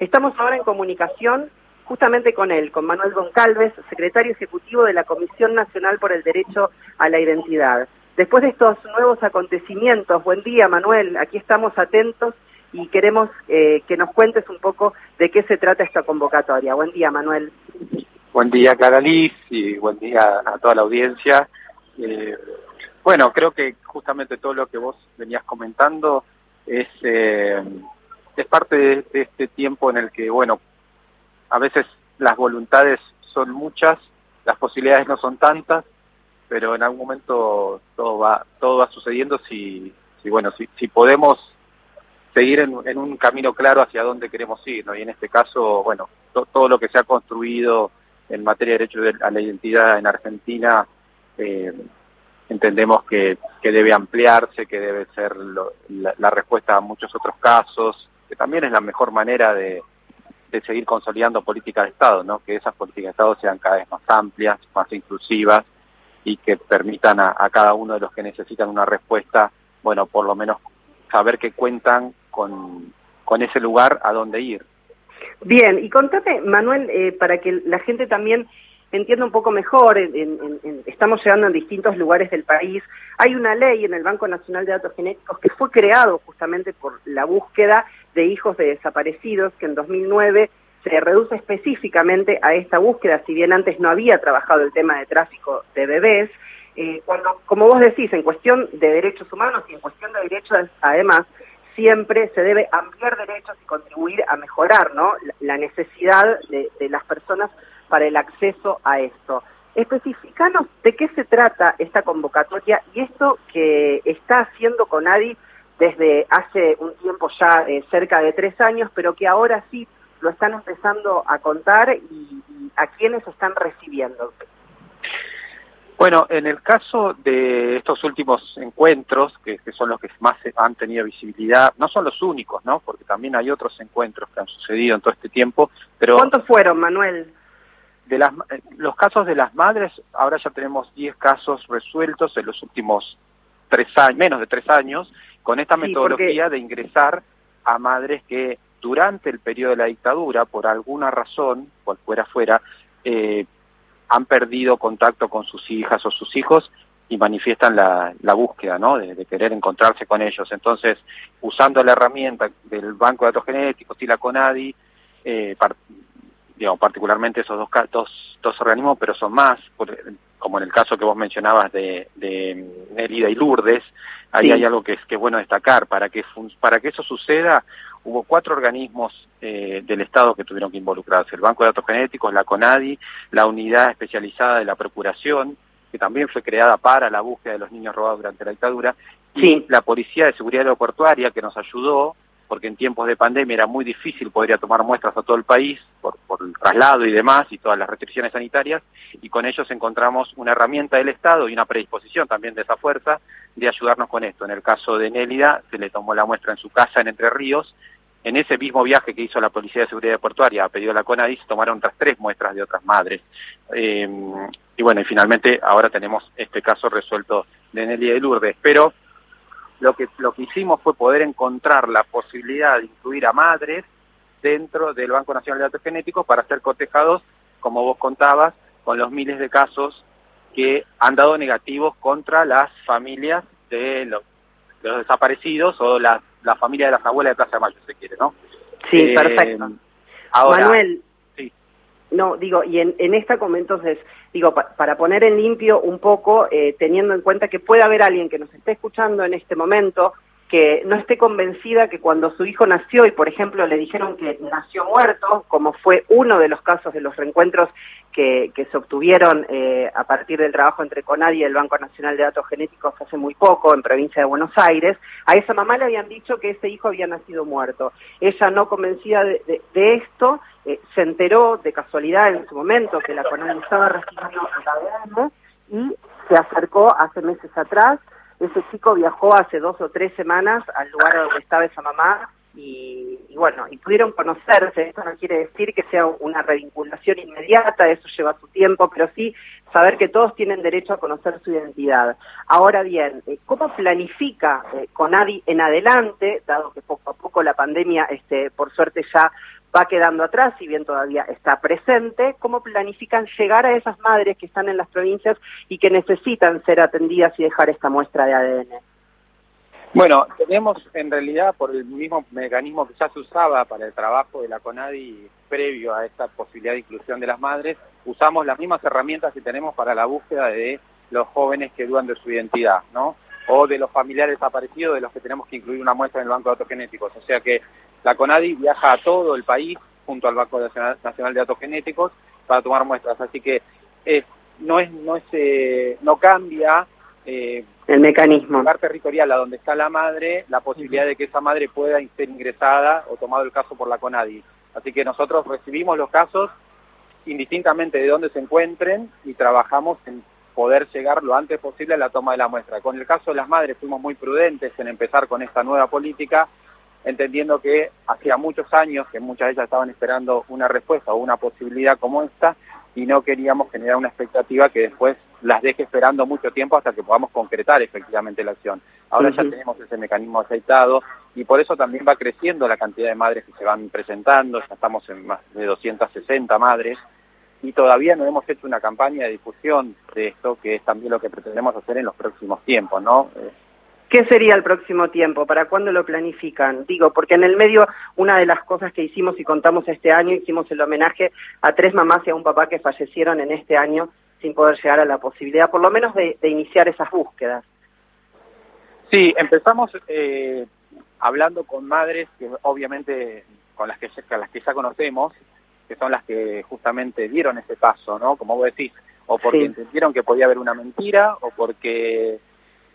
Estamos ahora en comunicación justamente con él, con Manuel Goncalves, secretario ejecutivo de la Comisión Nacional por el Derecho a la Identidad. Después de estos nuevos acontecimientos, buen día Manuel, aquí estamos atentos y queremos eh, que nos cuentes un poco de qué se trata esta convocatoria. Buen día Manuel. Buen día Clara Liz y buen día a toda la audiencia. Eh, bueno, creo que justamente todo lo que vos venías comentando es, eh, es parte de, este tiempo en el que, bueno, a veces las voluntades son muchas, las posibilidades no son tantas, pero en algún momento todo va todo va sucediendo si, si bueno, si, podemos seguir en, un camino claro hacia dónde queremos ir, ¿no? Y en este caso, bueno, todo lo que se ha construido en materia de derecho a la identidad en Argentina, eh, entendemos que, que, debe ampliarse, que debe ser la, respuesta a muchos otros casos, que también es la mejor manera de, de seguir consolidando políticas de Estado, ¿no? que esas políticas de Estado sean cada vez más amplias, más inclusivas y que permitan a, cada uno de los que necesitan una respuesta, bueno, por lo menos saber que cuentan con, con ese lugar a donde ir. Bien, y contate, Manuel, eh, para que la gente también entienda un poco mejor, estamos llegando en distintos lugares del país, hay una ley en el Banco Nacional de Datos Genéticos que fue creado justamente por la búsqueda de hijos de desaparecidos, que en 2009 se reduce específicamente a esta búsqueda, si bien antes no había trabajado el tema de tráfico de bebés, eh, cuando, como vos decís, en cuestión de derechos humanos y en cuestión de derechos, además, siempre se debe ampliar derechos y contribuir a mejorar ¿no? la necesidad de las personas para el acceso a esto. Especificanos de qué se trata esta convocatoria y esto que está haciendo Conadi desde hace un tiempo ya eh, cerca de tres años, pero que ahora sí lo están empezando a contar y, y a quienes están recibiendo. Bueno, en el caso de estos últimos encuentros, que, que, son los que más han tenido visibilidad, no son los únicos, ¿no? Porque también hay otros encuentros que han sucedido en todo este tiempo, pero... ¿Cuántos fueron, Manuel? De las, los casos de las madres, ahora ya tenemos 10 casos resueltos en los últimos tres años, menos de tres años, con esta sí, metodología porque... de ingresar a madres que durante el periodo de la dictadura, por alguna razón, cual fuera fuera, eh, han perdido contacto con sus hijas o sus hijos y manifiestan la, la búsqueda, ¿no? De, de, querer encontrarse con ellos. Entonces, usando la herramienta del Banco de Datos Genéticos y la CONADI, eh, digamos, particularmente esos dos, dos, dos organismos, pero son más, por, como en el caso que vos mencionabas de, de Nelida y Lourdes, ahí sí. hay algo que es, que es bueno destacar. Para que, para que eso suceda, hubo cuatro organismos eh, del Estado que tuvieron que involucrarse. El Banco de Datos Genéticos, la CONADI, la Unidad Especializada de la Procuración, que también fue creada para la búsqueda de los niños robados durante la dictadura, sí. y la Policía de Seguridad Aeroportuaria, que nos ayudó, porque en tiempos de pandemia era muy difícil poder tomar muestras a todo el país por, el traslado y demás y todas las restricciones sanitarias, y con ellos encontramos una herramienta del Estado y una predisposición también de esa fuerza de ayudarnos con esto. En el caso de Nélida, se le tomó la muestra en su casa en Entre Ríos, en ese mismo viaje que hizo la Policía de Seguridad Portuaria a pedido la CONADI, se tomaron otras tres muestras de otras madres. Eh, y bueno, y finalmente ahora tenemos este caso resuelto de Nelly de Lourdes. Pero lo que, lo que hicimos fue poder encontrar la posibilidad de incluir a madres dentro del Banco Nacional de Datos Genéticos para ser cotejados, como vos contabas, con los miles de casos que han dado negativos contra las familias de los, de los desaparecidos o las la familia de las abuelas de Plaza de Mayo, se quiere, ¿no? Sí, eh, perfecto. Ahora, Manuel. No, digo, y en, en esta como entonces, digo, pa, para poner en limpio un poco, eh, teniendo en cuenta que puede haber alguien que nos esté escuchando en este momento, que no esté convencida que cuando su hijo nació y, por ejemplo, le dijeron que nació muerto, como fue uno de los casos de los reencuentros que, que se obtuvieron eh, a partir del trabajo entre CONADI y el Banco Nacional de Datos Genéticos hace muy poco en provincia de Buenos Aires, a esa mamá le habían dicho que ese hijo había nacido muerto. Ella, no convencida de, esto, eh, se enteró de casualidad en su momento que la CONADI estaba recibiendo ADN y se acercó hace meses atrás ese chico viajó hace dos o tres semanas al lugar donde estaba esa mamá y, y, bueno, y pudieron conocerse. Esto no quiere decir que sea una revinculación inmediata, eso lleva su tiempo, pero sí saber que todos tienen derecho a conocer su identidad. Ahora bien, eh, ¿cómo planifica eh, Conadi en adelante, dado que poco a poco la pandemia, este, por suerte ya va quedando atrás, si bien todavía está presente, cómo planifican llegar a esas madres que están en las provincias y que necesitan ser atendidas y dejar esta muestra de ADN. Bueno, tenemos en realidad por el mismo mecanismo que ya se usaba para el trabajo de la CONADI previo a esta posibilidad de inclusión de las madres, usamos las mismas herramientas que tenemos para la búsqueda de los jóvenes que dudan de su identidad, ¿no? O de los familiares desaparecidos de los que tenemos que incluir una muestra en el Banco de Datos Genéticos. O sea que la CONADI viaja a todo el país junto al Banco Nacional de Datos Genéticos para tomar muestras. Así que no es no es eh, no cambia eh, el mecanismo. lugar territorial a donde está la madre, la posibilidad de que esa madre pueda ser ingresada o tomado el caso por la CONADI. Así que nosotros recibimos los casos indistintamente de dónde se encuentren y trabajamos en poder llegar lo antes posible a la toma de la muestra. Con el caso de las madres fuimos muy prudentes en empezar con esta nueva política, entendiendo que hacía muchos años que muchas de ellas estaban esperando una respuesta o una posibilidad como esta y no queríamos generar una expectativa que después las deje esperando mucho tiempo hasta que podamos concretar efectivamente la acción. Ahora ya tenemos ese mecanismo aceitado y por eso también va creciendo la cantidad de madres que se van presentando, ya estamos en más de 260 madres y todavía no hemos hecho una campaña de difusión de esto, que es también lo que pretendemos hacer en los próximos tiempos, ¿no? Eh, ¿Qué sería el próximo tiempo? ¿Para cuándo lo planifican? Digo, porque en el medio, una de las cosas que hicimos y contamos este año, hicimos el homenaje a tres mamás y a un papá que fallecieron en este año sin poder llegar a la posibilidad, por lo menos, de, iniciar esas búsquedas. Sí, empezamos eh, hablando con madres que obviamente con las que, con las que ya conocemos, que son las que justamente dieron ese paso, ¿no? Como vos decís, o porque entendieron que podía haber una mentira, o porque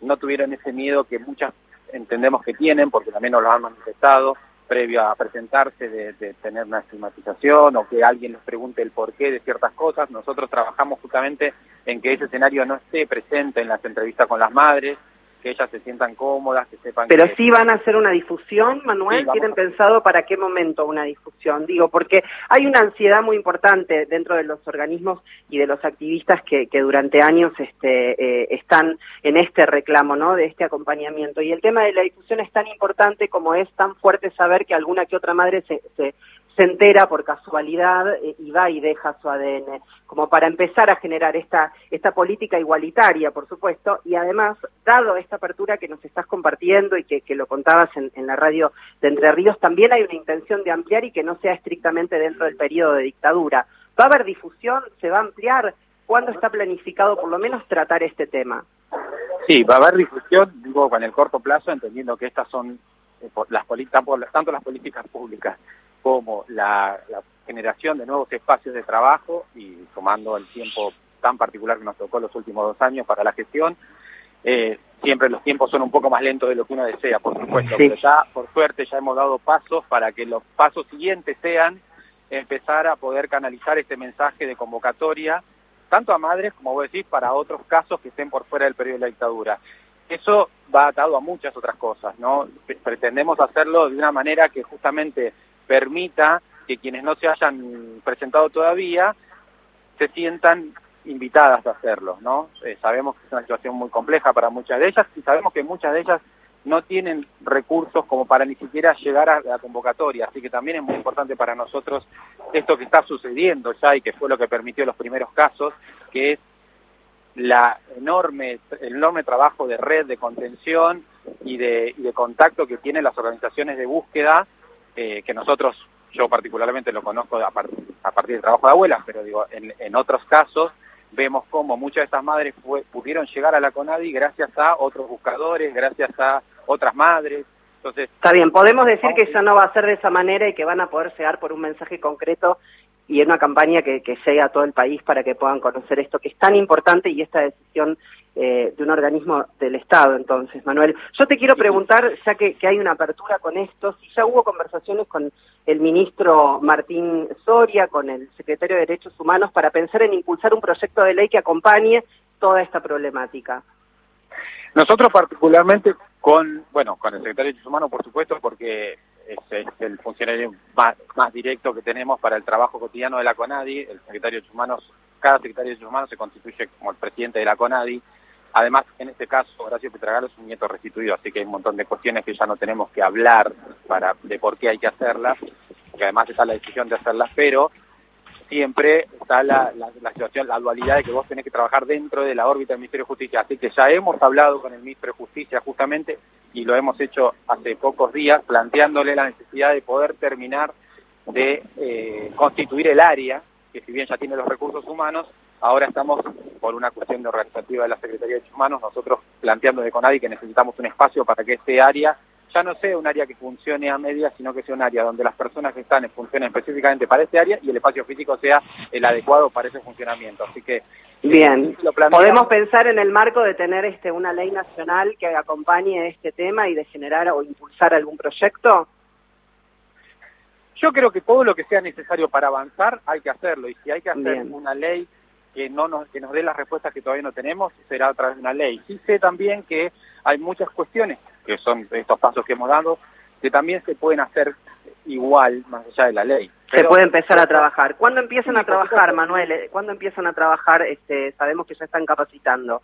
no tuvieron ese miedo que muchas entendemos que tienen, porque también nos lo han manifestado previo a presentarse de, tener una estigmatización o que alguien les pregunte el porqué de ciertas cosas. Nosotros trabajamos justamente en que ese escenario no esté presente en las entrevistas con las madres, que ellas se sientan cómodas, que sepan Pero sí van a hacer una difusión, Manuel, ¿tienen pensado para qué momento una difusión? Digo, porque hay una ansiedad muy importante dentro de los organismos y de los activistas que, que durante años este, eh, están en este reclamo, ¿no?, de este acompañamiento. Y el tema de la difusión es tan importante como es tan fuerte saber que alguna que otra madre se, se se entera por casualidad eh, y va y deja su ADN, como para empezar a generar esta, esta política igualitaria, por supuesto, y además, dado esta apertura que nos estás compartiendo y que, lo contabas en, en, la radio de Entre Ríos, también hay una intención de ampliar y que no sea estrictamente dentro del periodo de dictadura. ¿Va a haber difusión? ¿Se va a ampliar? ¿Cuándo está planificado por lo menos tratar este tema? Sí, va a haber difusión, digo, con el corto plazo, entendiendo que estas son eh, las políticas, tanto las políticas públicas como la, generación de nuevos espacios de trabajo y tomando el tiempo tan particular que nos tocó los últimos dos años para la gestión, eh, siempre los tiempos son un poco más lentos de lo que uno desea, por supuesto, pero ya, por suerte, ya hemos dado pasos para que los pasos siguientes sean empezar a poder canalizar este mensaje de convocatoria, tanto a madres, como vos decís, para otros casos que estén por fuera del periodo de la dictadura. Eso va atado a muchas otras cosas, ¿no? Pretendemos hacerlo de una manera que justamente permita que quienes no se hayan presentado todavía se sientan invitadas a hacerlo, ¿no? Eh, sabemos que es una situación muy compleja para muchas de ellas y sabemos que muchas de ellas no tienen recursos como para ni siquiera llegar a la convocatoria, así que también es muy importante para nosotros esto que está sucediendo ya y que fue lo que permitió los primeros casos, que es la enorme, el enorme trabajo de red de contención y de, y de contacto que tienen las organizaciones de búsqueda eh, que nosotros, yo particularmente lo conozco a, partir del trabajo de abuelas, pero digo, en, otros casos vemos cómo muchas de estas madres pudieron llegar a la CONADI gracias a otros buscadores, gracias a otras madres. Entonces, Está bien, podemos decir que eso no va a ser de esa manera y que van a poder llegar por un mensaje concreto y en una campaña que, que llegue a todo el país para que puedan conocer esto que es tan importante y esta decisión eh, de un organismo del Estado, entonces, Manuel. Yo te quiero preguntar, ya que, hay una apertura con esto, si ya hubo conversaciones con el ministro Martín Soria, con el secretario de Derechos Humanos, para pensar en impulsar un proyecto de ley que acompañe toda esta problemática. Nosotros particularmente con, bueno, con el secretario de Derechos Humanos, por supuesto, porque es, el funcionario más, directo que tenemos para el trabajo cotidiano de la CONADI. El secretario de Humanos, cada secretario de Derechos Humanos se constituye como el presidente de la CONADI. Además, en este caso, Horacio Petragalo es un nieto restituido, así que hay un montón de cuestiones que ya no tenemos que hablar para de por qué hay que hacerlas. porque además está la decisión de hacerlas, pero siempre está la, situación, la dualidad de que vos tenés que trabajar dentro de la órbita del Ministerio de Justicia. Así que ya hemos hablado con el Ministro de Justicia justamente y lo hemos hecho hace pocos días, planteándole la necesidad de poder terminar de eh, constituir el área, que si bien ya tiene los recursos humanos, ahora estamos, por una cuestión de organizativa de la Secretaría de Derechos Humanos, nosotros planteando de CONADI que necesitamos un espacio para que este área ya no sea un área que funcione a medias, sino que sea un área donde las personas que están funcionen específicamente para este área y el espacio físico sea el adecuado para ese funcionamiento. Así que Bien, podemos pensar en el marco de tener este una ley nacional que acompañe este tema y de generar o impulsar algún proyecto. Yo creo que todo lo que sea necesario para avanzar hay que hacerlo y si hay que hacer una ley que no nos que nos dé las respuestas que todavía no tenemos será a través de una ley. Sí sé también que hay muchas cuestiones que son estos pasos que hemos dado, que también se pueden hacer igual más allá de la ley. se puede empezar a trabajar. ¿Cuándo empiezan a trabajar, Manuel? Eh, ¿Cuándo empiezan a trabajar? Este, sabemos que ya están capacitando.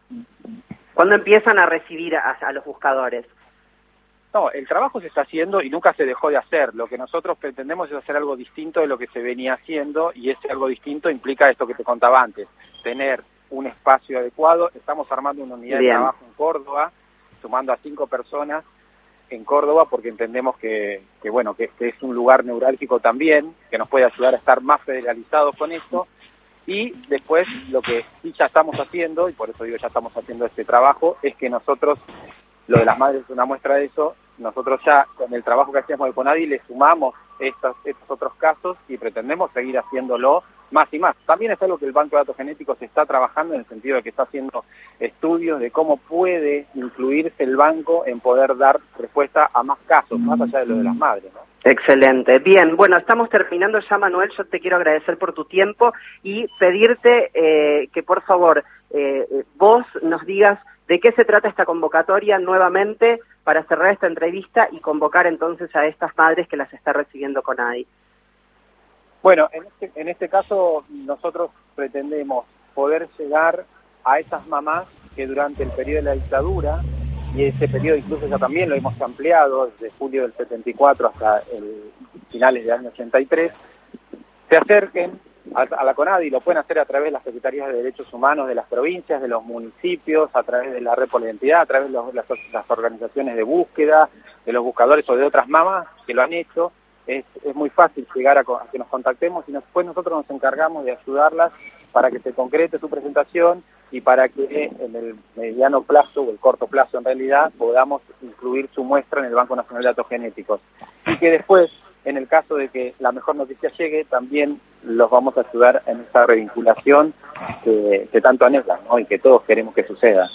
¿Cuándo empiezan a recibir a, a los buscadores? No, el trabajo se está haciendo y nunca se dejó de hacer. Lo que nosotros pretendemos es hacer algo distinto de lo que se venía haciendo y ese algo distinto implica esto que te contaba antes, tener un espacio adecuado. Estamos armando una unidad de trabajo en Córdoba sumando a cinco personas en Córdoba porque entendemos que, bueno que, es un lugar neurálgico también que nos puede ayudar a estar más federalizados con esto. Y después lo que sí ya estamos haciendo y por eso digo ya estamos haciendo este trabajo es que nosotros lo de las madres es una muestra de eso nosotros ya con el trabajo que hacíamos de Conadi le sumamos estos, estos otros casos y pretendemos seguir haciéndolo más y más. También es algo que el Banco de Datos Genéticos está trabajando en el sentido de que está haciendo estudios de cómo puede incluirse el banco en poder dar respuesta a más casos, más allá de lo de las madres. Excelente. Bien, bueno, estamos terminando ya, Manuel. Yo te quiero agradecer por tu tiempo y pedirte eh, que por favor eh, vos nos digas de qué se trata esta convocatoria nuevamente para cerrar esta entrevista y convocar entonces a estas madres que las está recibiendo con ADI. Bueno, en este, en este caso nosotros pretendemos poder llegar a esas mamás que durante el periodo de la dictadura, y ese periodo incluso ya también lo hemos ampliado desde julio del 74 hasta el finales del año 83, se acerquen a, la CONADI, lo pueden hacer a través de las Secretarías de Derechos Humanos de las provincias, de los municipios, a través de la Red por la Identidad, a través de las, las organizaciones de búsqueda, de los buscadores o de otras mamás que lo han hecho, es, es muy fácil llegar a, que nos contactemos y después nosotros nos encargamos de ayudarlas para que se concrete su presentación y para que en el mediano plazo o el corto plazo en realidad podamos incluir su muestra en el Banco Nacional de Datos Genéticos. Y que después, en el caso de que la mejor noticia llegue, también los vamos a ayudar en esa revinculación que, tanto anhelan y que todos queremos que suceda.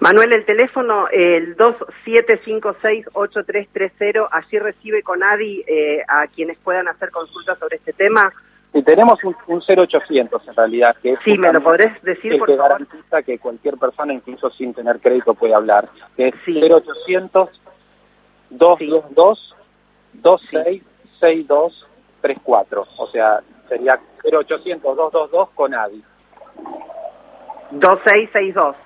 Manuel, el teléfono, el 2756-8330, allí recibe con ADI eh, a quienes puedan hacer consultas sobre este tema. Sí, tenemos un, 0800 en realidad, que sí, me lo podrés decir, por que garantiza que cualquier persona, incluso sin tener crédito, puede hablar. Que es 0800 222 266234. O sea, sería 0800 222 con ADI. 2662.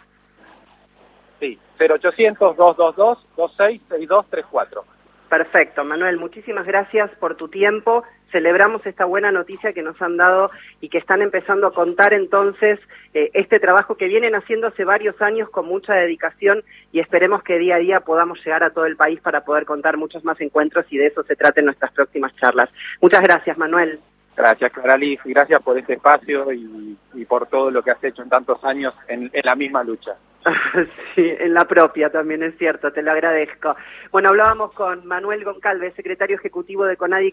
Sí, 0800-222-266234. Perfecto, Manuel, muchísimas gracias por tu tiempo. Celebramos esta buena noticia que nos han dado y que están empezando a contar entonces eh, este trabajo que vienen haciendo hace varios años con mucha dedicación y esperemos que día a día podamos llegar a todo el país para poder contar muchos más encuentros y de eso se traten nuestras próximas charlas. Muchas gracias, Manuel. Gracias, Claraliz, y gracias por este espacio y, por todo lo que has hecho en tantos años en la misma lucha. Sí, en la propia también es cierto, te lo agradezco. Bueno, hablábamos con Manuel Goncalves, secretario ejecutivo de CONADIC